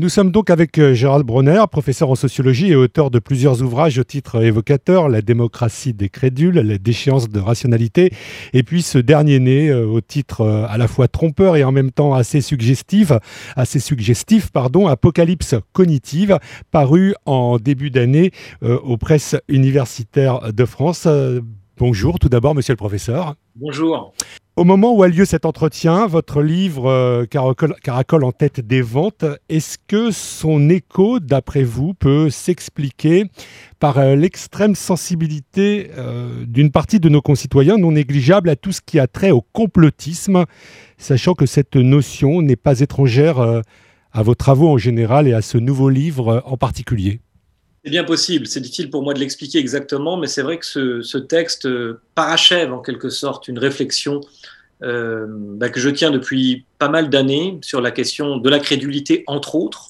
Nous sommes donc avec euh, Gérald Bronner, professeur en sociologie et auteur de plusieurs ouvrages au titre évocateur, La démocratie des crédules, La déchéance de rationalité, et puis ce dernier né euh, au titre euh, à la fois trompeur et en même temps assez suggestif, pardon, Apocalypse cognitive, paru en début d'année aux presses universitaires de France. Bonjour tout d'abord, monsieur le professeur. Bonjour. Au moment où a lieu cet entretien, votre livre euh, caracole, en tête des ventes. Est-ce que son écho, d'après vous, peut s'expliquer par euh, l'extrême sensibilité euh, d'une partie de nos concitoyens non négligeable à tout ce qui a trait au complotisme, sachant que cette notion n'est pas étrangère à vos travaux en général et à ce nouveau livre en particulier? C'est bien possible, c'est difficile pour moi de l'expliquer exactement, mais c'est vrai que ce, texte euh, parachève en quelque sorte une réflexion euh, bah, que je tiens depuis pas mal d'années sur la question de la crédulité, entre autres,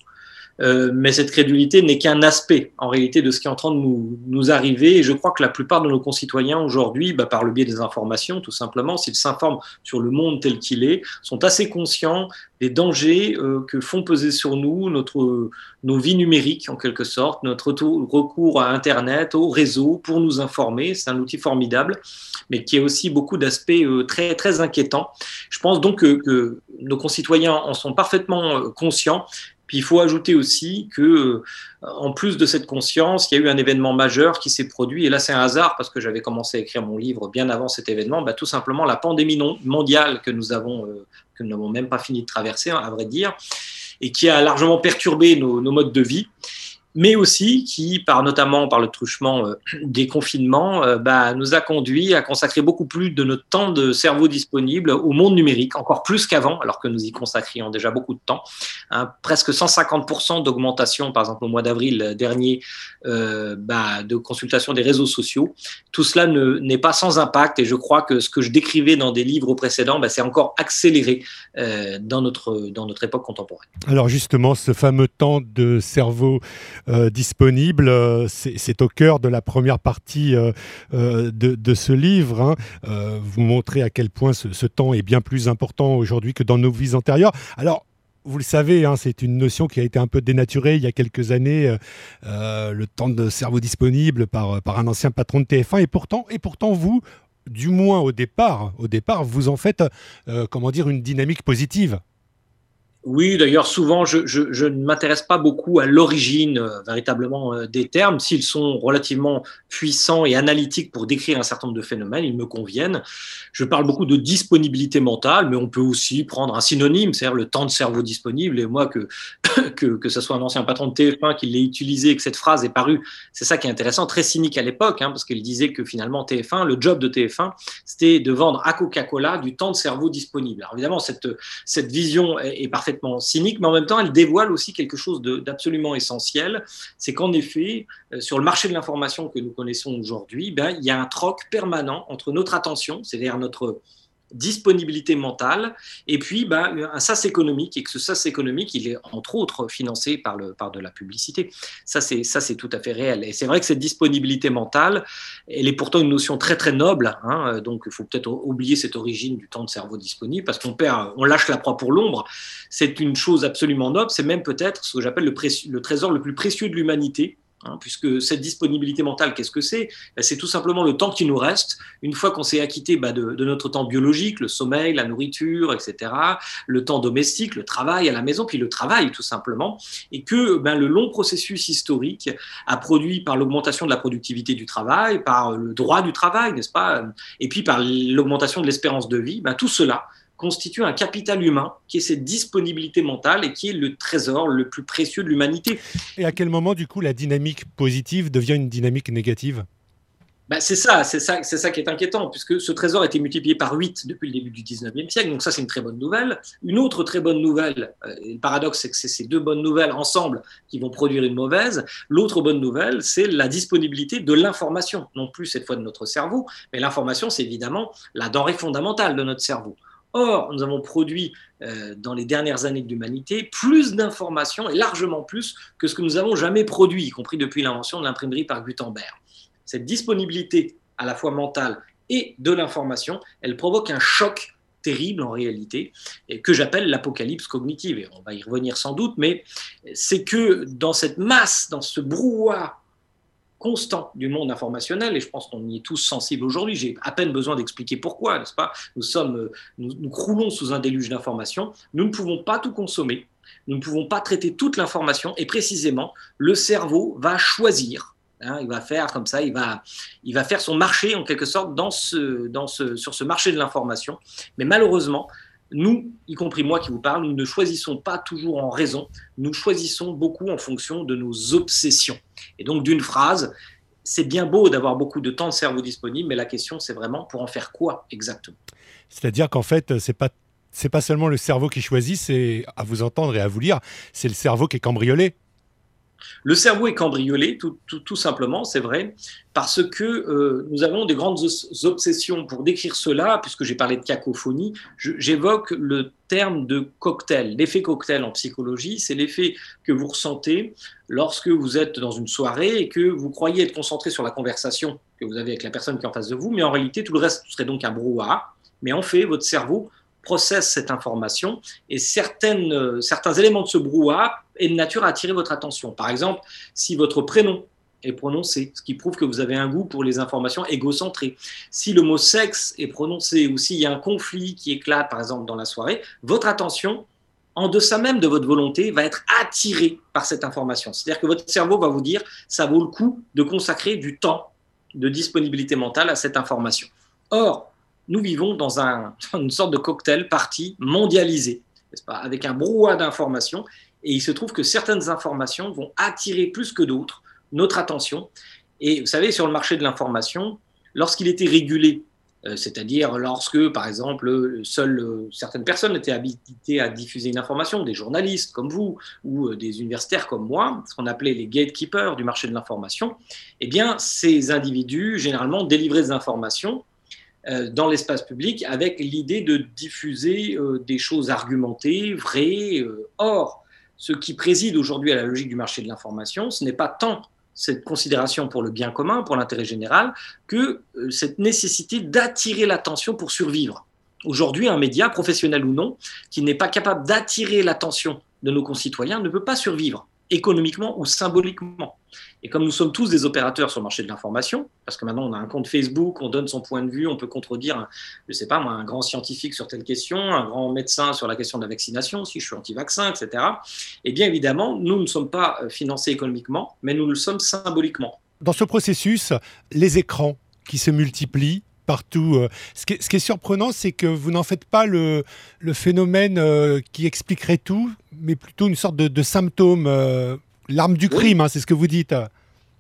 euh, mais cette crédulité n'est qu'un aspect en réalité de ce qui est en train de nous, nous arriver. Et je crois que la plupart de nos concitoyens aujourd'hui, bah, par le biais des informations, tout simplement, s'ils s'informent sur le monde tel qu'il est, sont assez conscients des dangers euh, que font peser sur nous notre, nos vies numériques en quelque sorte, notre recours à Internet, au réseau pour nous informer. C'est un outil formidable, mais qui a aussi beaucoup d'aspects euh, très, très inquiétants. Je pense donc que, que nos concitoyens en sont parfaitement conscients puis il faut ajouter aussi que, euh, en plus de cette conscience, il y a eu un événement majeur qui s'est produit. Et là, c'est un hasard parce que j'avais commencé à écrire mon livre bien avant cet événement. Bah, tout simplement la pandémie mondiale que nous avons, euh, que nous n'avons même pas fini de traverser, à vrai dire, et qui a largement perturbé nos, nos modes de vie mais aussi qui, par, notamment par le truchement euh, des confinements, euh, bah, nous a conduit à consacrer beaucoup plus de notre temps de cerveau disponible au monde numérique, encore plus qu'avant, alors que nous y consacrions déjà beaucoup de temps. Hein, presque 150% d'augmentation, par exemple au mois d'avril dernier, euh, bah, de consultation des réseaux sociaux. Tout cela n'est pas sans impact et je crois que ce que je décrivais dans des livres précédents, bah, c'est encore accéléré dans, notre, dans notre époque contemporaine. Alors justement, ce fameux temps de cerveau euh, disponible. Euh, c'est au cœur de la première partie euh, de, ce livre. Hein. vous montrez à quel point ce, temps est bien plus important aujourd'hui que dans nos vies antérieures. Alors, vous le savez, hein, c'est une notion qui a été un peu dénaturée il y a quelques années, le temps de cerveau disponible par, par un ancien patron de TF1. Et pourtant, et pourtant vous, du moins au départ, au départ, vous en faites, comment dire, une dynamique positive. Oui, d'ailleurs, souvent, je, ne m'intéresse pas beaucoup à l'origine euh, véritablement euh, des termes. S'ils sont relativement puissants et analytiques pour décrire un certain nombre de phénomènes, ils me conviennent. Je parle beaucoup de disponibilité mentale, mais on peut aussi prendre un synonyme, c'est-à-dire le temps de cerveau disponible. Et moi, que, que, que ce soit un ancien patron de TF1 qui l'ait utilisé et que cette phrase est parue, c'est ça qui est intéressant, très cynique à l'époque, hein, parce qu'il disait que finalement, TF1, le job de TF1, c'était de vendre à Coca-Cola du temps de cerveau disponible. Alors évidemment, cette, cette vision est, est parfaitement cynique, mais en même temps, elle dévoile aussi quelque chose d'absolument essentiel. C'est qu'en effet, euh, sur le marché de l'information que nous connaissons aujourd'hui, ben, il y a un troc permanent entre notre attention, c'est-à-dire notre disponibilité mentale, et puis bah, un sas économique, et que ce sas économique, il est entre autres financé par, le, par de la publicité. Ça, c'est, ça, c'est tout à fait réel. Et c'est vrai que cette disponibilité mentale, elle est pourtant une notion très très noble, hein, donc il faut peut-être oublier cette origine du temps de cerveau disponible, parce qu'on perd, on lâche la proie pour l'ombre. C'est une chose absolument noble, c'est même peut-être ce que j'appelle le, le trésor le plus précieux de l'humanité, Hein, puisque cette disponibilité mentale, qu'est-ce que c'est? Ben, C'est tout simplement le temps qui nous reste, une fois qu'on s'est acquitté bah, de, notre temps biologique, le sommeil, la nourriture, etc., le temps domestique, le travail à la maison, puis le travail tout simplement, et que ben, le long processus historique a produit par l'augmentation de la productivité du travail, par le droit du travail, n'est-ce pas, et puis par l'augmentation de l'espérance de vie, ben, tout cela constitue un capital humain qui est cette disponibilité mentale et qui est le trésor le plus précieux de l'humanité. Et à quel moment, du coup, la dynamique positive devient une dynamique négative? Bah, c'est ça, c'est ça, c'est ça qui est inquiétant, puisque ce trésor a été multiplié par 8 depuis le début du 19e siècle, donc ça c'est une très bonne nouvelle. Une autre très bonne nouvelle, euh, le paradoxe c'est que c'est ces deux bonnes nouvelles ensemble qui vont produire une mauvaise. L'autre bonne nouvelle, c'est la disponibilité de l'information, non plus cette fois de notre cerveau, mais l'information c'est évidemment la denrée fondamentale de notre cerveau. Or, nous avons produit euh, dans les dernières années de l'humanité plus d'informations et largement plus que ce que nous avons jamais produit, y compris depuis l'invention de l'imprimerie par Gutenberg. Cette disponibilité à la fois mentale et de l'information, elle provoque un choc terrible en réalité, et que j'appelle l'apocalypse cognitive. Et on va y revenir sans doute, mais c'est que dans cette masse, dans ce brouhaha constant du monde informationnel, et je pense qu'on y est tous sensibles aujourd'hui, j'ai à peine besoin d'expliquer pourquoi, n'est-ce pas? Nous, sommes, nous, nous croulons sous un déluge d'informations, nous ne pouvons pas tout consommer, nous ne pouvons pas traiter toute l'information, et précisément, le cerveau va choisir Hein, il va faire comme ça, il va, il va faire son marché en quelque sorte dans ce, dans ce, sur ce marché de l'information. Mais malheureusement, nous, y compris moi qui vous parle, nous ne choisissons pas toujours en raison, nous choisissons beaucoup en fonction de nos obsessions. Et donc d'une phrase, c'est bien beau d'avoir beaucoup de temps de cerveau disponible, mais la question c'est vraiment pour en faire quoi exactement? C'est-à-dire qu'en fait, c'est pas c'est pas seulement le cerveau qui choisit, c'est à vous entendre et à vous lire, c'est le cerveau qui est cambriolé. Le cerveau est cambriolé, tout, simplement, c'est vrai, parce que euh, nous avons des grandes obsessions. Pour décrire cela, puisque j'ai parlé de cacophonie, j'évoque le terme de cocktail. L'effet cocktail en psychologie, c'est l'effet que vous ressentez lorsque vous êtes dans une soirée et que vous croyez être concentré sur la conversation que vous avez avec la personne qui est en face de vous, mais en réalité, tout le reste serait donc un brouhaha. Mais en fait, votre cerveau processe cette information et euh, certains éléments de ce brouhaha est de nature à attirer votre attention. Par exemple, si votre prénom est prononcé, ce qui prouve que vous avez un goût pour les informations égocentrées. Si le mot sexe est prononcé ou s'il y a un conflit qui éclate, par exemple, dans la soirée, votre attention, en deçà même de votre volonté, va être attirée par cette information. C'est-à-dire que votre cerveau va vous dire, ça vaut le coup de consacrer du temps de disponibilité mentale à cette information. Or, nous vivons dans un, une sorte de cocktail parti mondialisé, pas, avec un brouhaha d'informations et il se trouve que certaines informations vont attirer plus que d'autres notre attention. Et vous savez, sur le marché de l'information, lorsqu'il était régulé, euh, c'est-à-dire lorsque, par exemple, seules euh, certaines personnes étaient habilitées à diffuser une information, des journalistes comme vous ou euh, des universitaires comme moi, ce qu'on appelait les gatekeepers du marché de l'information, eh bien, ces individus, généralement, délivraient des informations dans l'espace public avec l'idée de diffuser des choses argumentées, vraies. Or, ce qui préside aujourd'hui à la logique du marché de l'information, ce n'est pas tant cette considération pour le bien commun, pour l'intérêt général, que euh, cette nécessité d'attirer l'attention pour survivre. Aujourd'hui, un média, professionnel ou non, qui n'est pas capable d'attirer l'attention de nos concitoyens ne peut pas survivre économiquement ou symboliquement. Et comme nous sommes tous des opérateurs sur le marché de l'information, parce que maintenant on a un compte Facebook, on donne son point de vue, on peut contredire, je ne sais pas moi, un grand scientifique sur telle question, un grand médecin sur la question de la vaccination, si je suis anti-vaccin, etc. Et bien évidemment, nous ne sommes pas euh, financés économiquement, mais nous le sommes symboliquement. Dans ce processus, les écrans qui se multiplient, partout. Euh, ce qui est, surprenant, c'est que vous n'en faites pas le, phénomène euh, qui expliquerait tout, mais plutôt une sorte de, symptôme, euh, l'arme du crime, hein, c'est ce que vous dites.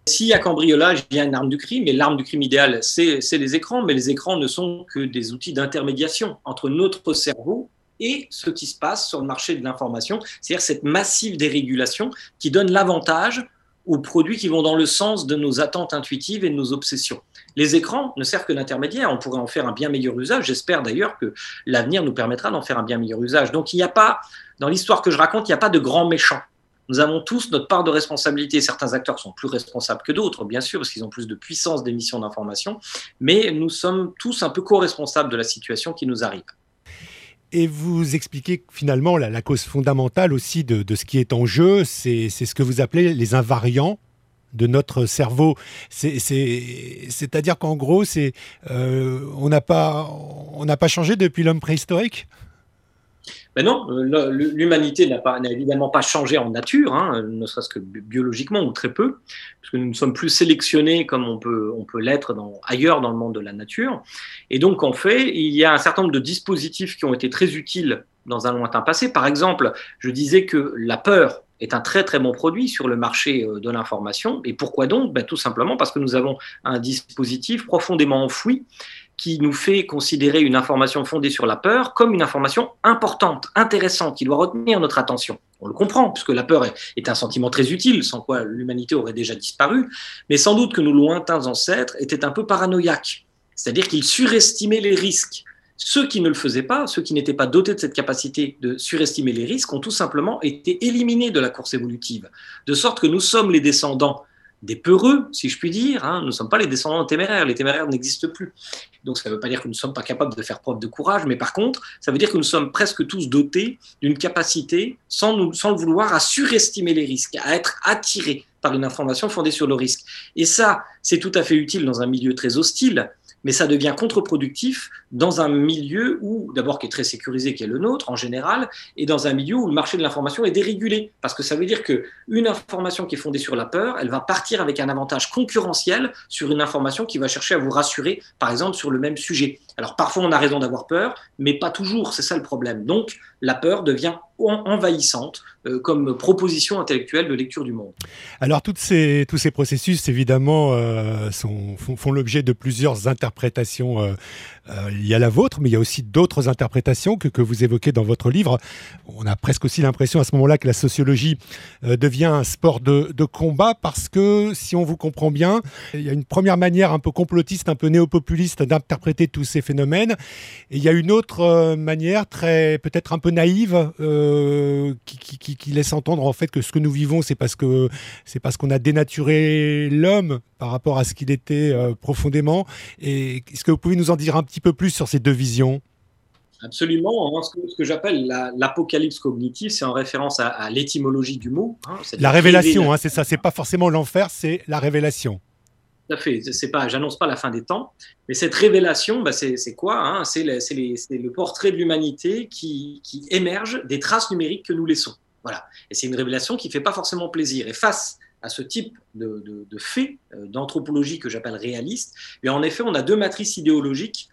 S'il y a cambriolage, il y a une arme du crime, et l'arme du crime idéale, c'est les écrans, mais les écrans ne sont que des outils d'intermédiation entre notre cerveau et ce qui se passe sur le marché de l'information, c'est-à-dire cette massive dérégulation qui donne l'avantage aux produits qui vont dans le sens de nos attentes intuitives et de nos obsessions. Les écrans ne servent que d'intermédiaire. On pourrait en faire un bien meilleur usage. J'espère d'ailleurs que l'avenir nous permettra d'en faire un bien meilleur usage. Donc il n'y a pas, dans l'histoire que je raconte, il n'y a pas de grands méchants. Nous avons tous notre part de responsabilité. Certains acteurs sont plus responsables que d'autres, bien sûr, parce qu'ils ont plus de puissance d'émission d'information, mais nous sommes tous un peu co-responsables de la situation qui nous arrive. Et vous expliquez finalement la, cause fondamentale aussi de, ce qui est en jeu, c'est ce que vous appelez les invariants de notre cerveau. C'est-à-dire qu'en gros, euh, on n'a pas, pas changé depuis l'homme préhistorique? Ben non, l'humanité n'a évidemment pas changé en nature, hein, ne serait-ce que biologiquement ou très peu, puisque nous ne sommes plus sélectionnés comme on peut, on peut l'être ailleurs dans le monde de la nature. Et donc, en fait, il y a un certain nombre de dispositifs qui ont été très utiles dans un lointain passé. Par exemple, je disais que la peur est un très très bon produit sur le marché euh, de l'information. Et pourquoi donc? Ben, Tout simplement parce que nous avons un dispositif profondément enfoui qui nous fait considérer une information fondée sur la peur comme une information importante, intéressante, qui doit retenir notre attention. On le comprend, puisque la peur est un sentiment très utile, sans quoi l'humanité aurait déjà disparu, mais sans doute que nos lointains ancêtres étaient un peu paranoïaques, c'est-à-dire qu'ils surestimaient les risques. Ceux qui ne le faisaient pas, ceux qui n'étaient pas dotés de cette capacité de surestimer les risques, ont tout simplement été éliminés de la course évolutive, de sorte que nous sommes les descendants des peureux, si je puis dire. Hein. Nous ne sommes pas les descendants téméraires. Les téméraires n'existent plus. Donc ça ne veut pas dire que nous ne sommes pas capables de faire preuve de courage, mais par contre, ça veut dire que nous sommes presque tous dotés d'une capacité, sans, sans le vouloir, à surestimer les risques, à être attirés par une information fondée sur le risque. Et ça, c'est tout à fait utile dans un milieu très hostile, mais ça devient contre-productif dans un milieu où, d'abord, qui est très sécurisé, qui est le nôtre en général, et dans un milieu où le marché de l'information est dérégulé. Parce que ça veut dire qu'une information qui est fondée sur la peur, elle va partir avec un avantage concurrentiel sur une information qui va chercher à vous rassurer, par exemple, sur le même sujet. Alors parfois, on a raison d'avoir peur, mais pas toujours, c'est ça le problème. Donc, la peur devient envahissante euh, comme proposition intellectuelle de lecture du monde. Alors toutes ces, tous ces processus, évidemment, euh, sont, font, l'objet de plusieurs interprétations. Euh, il y a la vôtre, mais il y a aussi d'autres interprétations que, que, vous évoquez dans votre livre. On a presque aussi l'impression à ce moment-là que la sociologie devient un sport de, de, combat parce que, si on vous comprend bien, il y a une première manière un peu complotiste, un peu néopopuliste d'interpréter tous ces phénomènes. Et il y a une autre manière, très peut-être un peu naïve, euh, qui, laisse entendre en fait que ce que nous vivons, c'est parce que c'est qu'on a dénaturé l'homme par rapport à ce qu'il était euh, profondément. Est-ce que vous pouvez nous en dire un petit peu plus sur ces deux visions Absolument. Hein. Ce que, j'appelle l'apocalypse cognitive, c'est en référence à, l'étymologie du mot. Hein. la révélation, hein, c'est ça. C'est pas forcément l'enfer, c'est la révélation. Tout à fait. C'est pas, j'annonce pas la fin des temps, mais cette révélation, bah c'est quoi C'est le, portrait de l'humanité qui, qui, émerge des traces numériques que nous laissons. Voilà. Et c'est une révélation qui fait pas forcément plaisir. Et face à ce type de, de, de faits euh, d'anthropologie que j'appelle réaliste, mais en effet, on a deux matrices idéologiques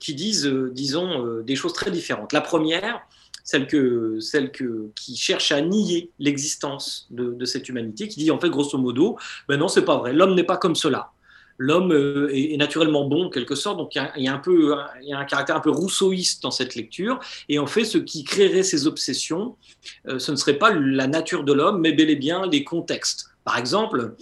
qui disent, euh, disons, des choses très différentes. La première, celle, que, celle que, qui cherche à nier l'existence de, cette humanité, qui dit en fait grosso modo, ben non, c'est pas vrai, l'homme n'est pas comme cela. L'homme euh, est, naturellement bon en quelque sorte, donc il y, a, un peu, il y a un caractère un peu rousseauiste dans cette lecture, et en fait ce qui créerait ces obsessions, euh, ce ne serait pas la nature de l'homme, mais bel et bien les contextes. Par exemple,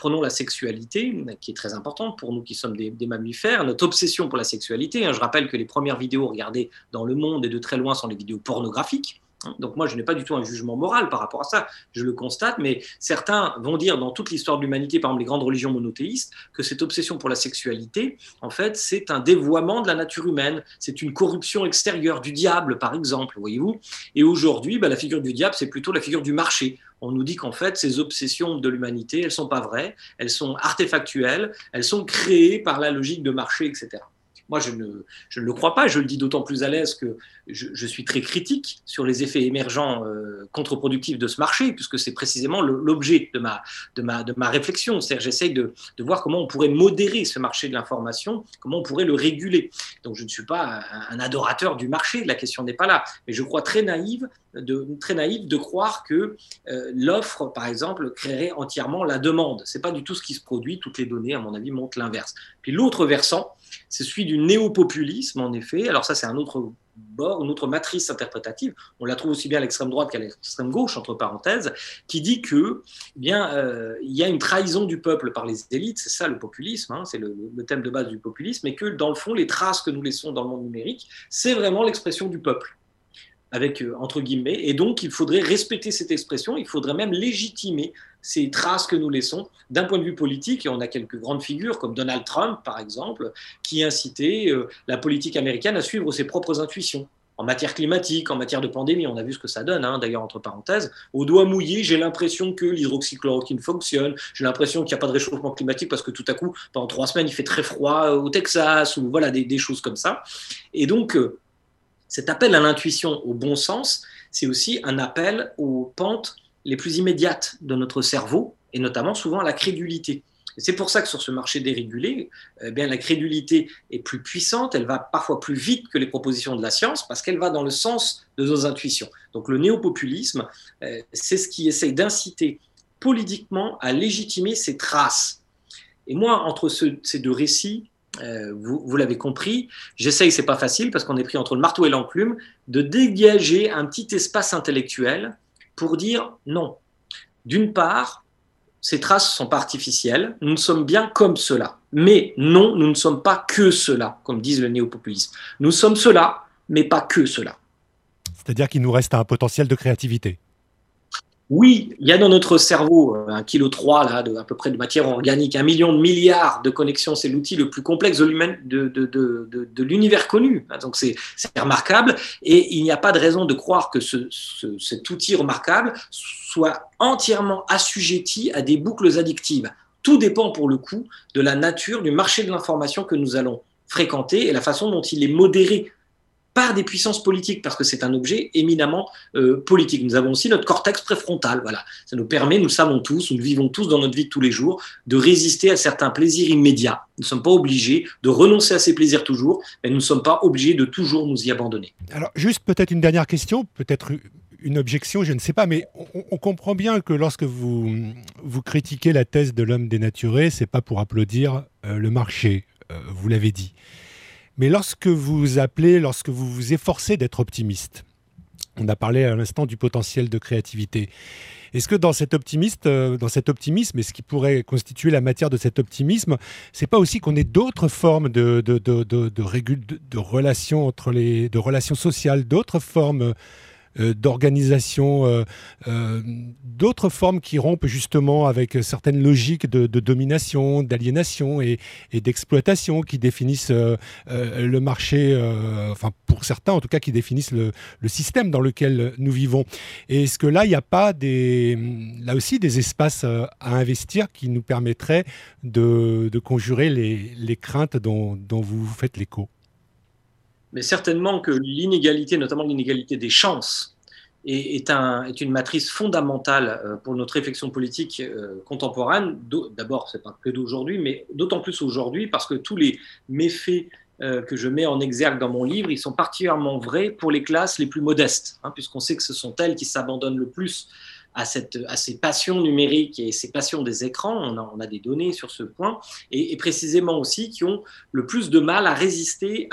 prenons la sexualité, qui est très importante pour nous qui sommes des, mammifères, notre obsession pour la sexualité. Hein, je rappelle que les premières vidéos regardées dans le monde et de très loin sont les vidéos pornographiques. Hein. Donc moi, je n'ai pas du tout un jugement moral par rapport à ça, je le constate, mais certains vont dire dans toute l'histoire de l'humanité, par exemple les grandes religions monothéistes, que cette obsession pour la sexualité, en fait, c'est un dévoiement de la nature humaine, c'est une corruption extérieure du diable, par exemple, voyez-vous. Et aujourd'hui, bah, la figure du diable, c'est plutôt la figure du marché on nous dit qu'en fait, ces obsessions de l'humanité, elles ne sont pas vraies, elles sont artefactuelles, elles sont créées par la logique de marché, etc. Moi, je ne, le crois pas. Je le dis d'autant plus à l'aise que je, suis très critique sur les effets émergents euh, contre-productifs de ce marché, puisque c'est précisément l'objet de ma, de, ma, de ma réflexion. C'est-à-dire, j'essaye de, de, voir comment on pourrait modérer ce marché de l'information, comment on pourrait le réguler. Donc, je ne suis pas un, adorateur du marché, la question n'est pas là. Mais je crois très naïve de, très naïf de croire que euh, l'offre, par exemple, créerait entièrement la demande. Ce n'est pas du tout ce qui se produit. Toutes les données, à mon avis, montrent l'inverse. Puis l'autre versant, c'est celui du néopopulisme, en effet. Alors ça, c'est un autre bord, une autre matrice interprétative. On la trouve aussi bien à l'extrême droite qu'à l'extrême gauche, entre parenthèses, qui dit que, eh bien, euh, il y a une trahison du peuple par les élites. C'est ça le populisme. Hein, c'est le, le, thème de base du populisme, et que dans le fond, les traces que nous laissons dans le monde numérique, c'est vraiment l'expression du peuple avec euh, entre guillemets, et donc il faudrait respecter cette expression, il faudrait même légitimer ces traces que nous laissons d'un point de vue politique, et on a quelques grandes figures comme Donald Trump par exemple, qui incitaient euh, la politique américaine à suivre ses propres intuitions. En matière climatique, en matière de pandémie, on a vu ce que ça donne, hein, d'ailleurs, entre parenthèses. Au doigt mouillé, j'ai l'impression que l'hydroxychloroquine fonctionne, j'ai l'impression qu'il n'y a pas de réchauffement climatique parce que tout à coup, pendant trois semaines, il fait très froid au Texas, ou voilà, des, choses comme ça. Et donc, euh, cet appel à l'intuition au bon sens, c'est aussi un appel aux pentes les plus immédiates de notre cerveau, et notamment souvent à la crédulité. C'est pour ça que sur ce marché dérégulé, eh bien, la crédulité est plus puissante, elle va parfois plus vite que les propositions de la science, parce qu'elle va dans le sens de nos intuitions. Donc le néopopulisme, euh, c'est ce qui essaye d'inciter politiquement à légitimer ces traces. Et moi, entre ces deux récits, euh, vous, l'avez compris, j'essaye, c'est pas facile parce qu'on est pris entre le marteau et l'enclume, de dégager un petit espace intellectuel pour dire non. D'une part, ces traces sont pas artificielles, nous ne sommes bien comme cela. Mais non, nous ne sommes pas que cela, comme disent le néopopulisme. Nous sommes cela, mais pas que cela. C'est-à-dire qu'il nous reste un potentiel de créativité. Oui, il y a dans notre cerveau euh, un kilo 3 là, de, à peu près de matière organique, un million de milliards de connexions. C'est l'outil le plus complexe de, de, l'univers connu. Donc c'est remarquable et il n'y a pas de raison de croire que ce, cet outil remarquable soit entièrement assujetti à des boucles addictives. Tout dépend pour le coup de la nature du marché de l'information que nous allons fréquenter et la façon dont il est modéré par des puissances politiques, parce que c'est un objet éminemment euh, politique. Nous avons aussi notre cortex préfrontal. Voilà. Ça nous permet, nous le savons tous, nous le vivons tous dans notre vie de tous les jours, de résister à certains plaisirs immédiats. Nous ne sommes pas obligés de renoncer à ces plaisirs toujours, mais nous ne sommes pas obligés de toujours nous y abandonner. Alors, juste peut-être une dernière question, peut-être une objection, je ne sais pas, mais on, comprend bien que lorsque vous, vous critiquez la thèse de l'homme dénaturé, c'est pas pour applaudir euh, le marché, euh, vous l'avez dit. Mais lorsque vous appelez, lorsque vous vous efforcez d'être optimiste, on a parlé à l'instant du potentiel de créativité. Est-ce que dans cet, optimiste, euh, dans cet optimisme, et ce qui pourrait constituer la matière de cet optimisme, c'est pas aussi qu'on ait d'autres formes de, relations entre les, de relations sociales, d'autres formes d'organisation, euh, euh, d'autres formes qui rompent justement avec certaines logiques de, domination, d'aliénation et, d'exploitation qui définissent le marché, enfin pour certains en tout cas qui définissent le, système dans lequel nous vivons. Et est-ce que là, il n'y a pas des, là aussi des espaces à investir qui nous permettraient de, conjurer les, craintes dont vous faites l'écho? Mais certainement que l'inégalité, notamment l'inégalité des chances, est, un, est, une matrice fondamentale euh, pour notre réflexion politique euh, contemporaine. D'abord, c'est pas que d'aujourd'hui, mais d'autant plus aujourd'hui parce que tous les méfaits euh, que je mets en exergue dans mon livre, ils sont particulièrement vrais pour les classes les plus modestes, hein, puisqu'on sait que ce sont elles qui s'abandonnent le plus à, cette, à ces passions numériques et ces passions des écrans, on a, on a des données sur ce point, et, précisément aussi qui ont le plus de mal à résister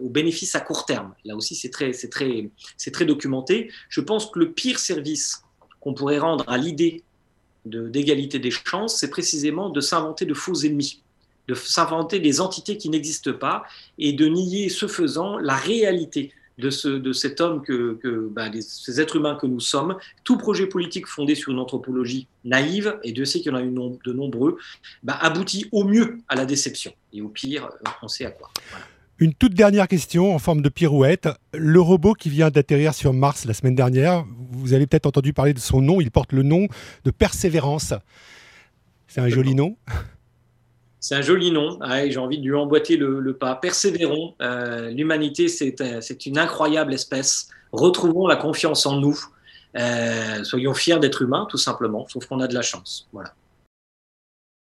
aux bénéfices à court terme. Là aussi, c'est très, très, très documenté. Je pense que le pire service qu'on pourrait rendre à l'idée d'égalité des chances, c'est précisément de s'inventer de faux ennemis de s'inventer des entités qui n'existent pas et de nier ce faisant la réalité de, ce, de cet homme, que, que bah, ces êtres humains que nous sommes. Tout projet politique fondé sur une anthropologie naïve, et Dieu sait qu'il y en a eu de nombreux, bah, aboutit au mieux à la déception. Et au pire, on sait à quoi. Une toute dernière question en forme de pirouette. Le robot qui vient d'atterrir sur Mars la semaine dernière, vous avez peut-être entendu parler de son nom, il porte le nom de Persévérance. C'est un joli nom c'est un joli nom. J'ai envie de lui emboîter le, pas. Persévérons. Euh, l'humanité, euh, c'est une incroyable espèce. Retrouvons la confiance en nous. Euh, soyons fiers d'être humains, tout simplement. Sauf qu'on a de la chance. Voilà.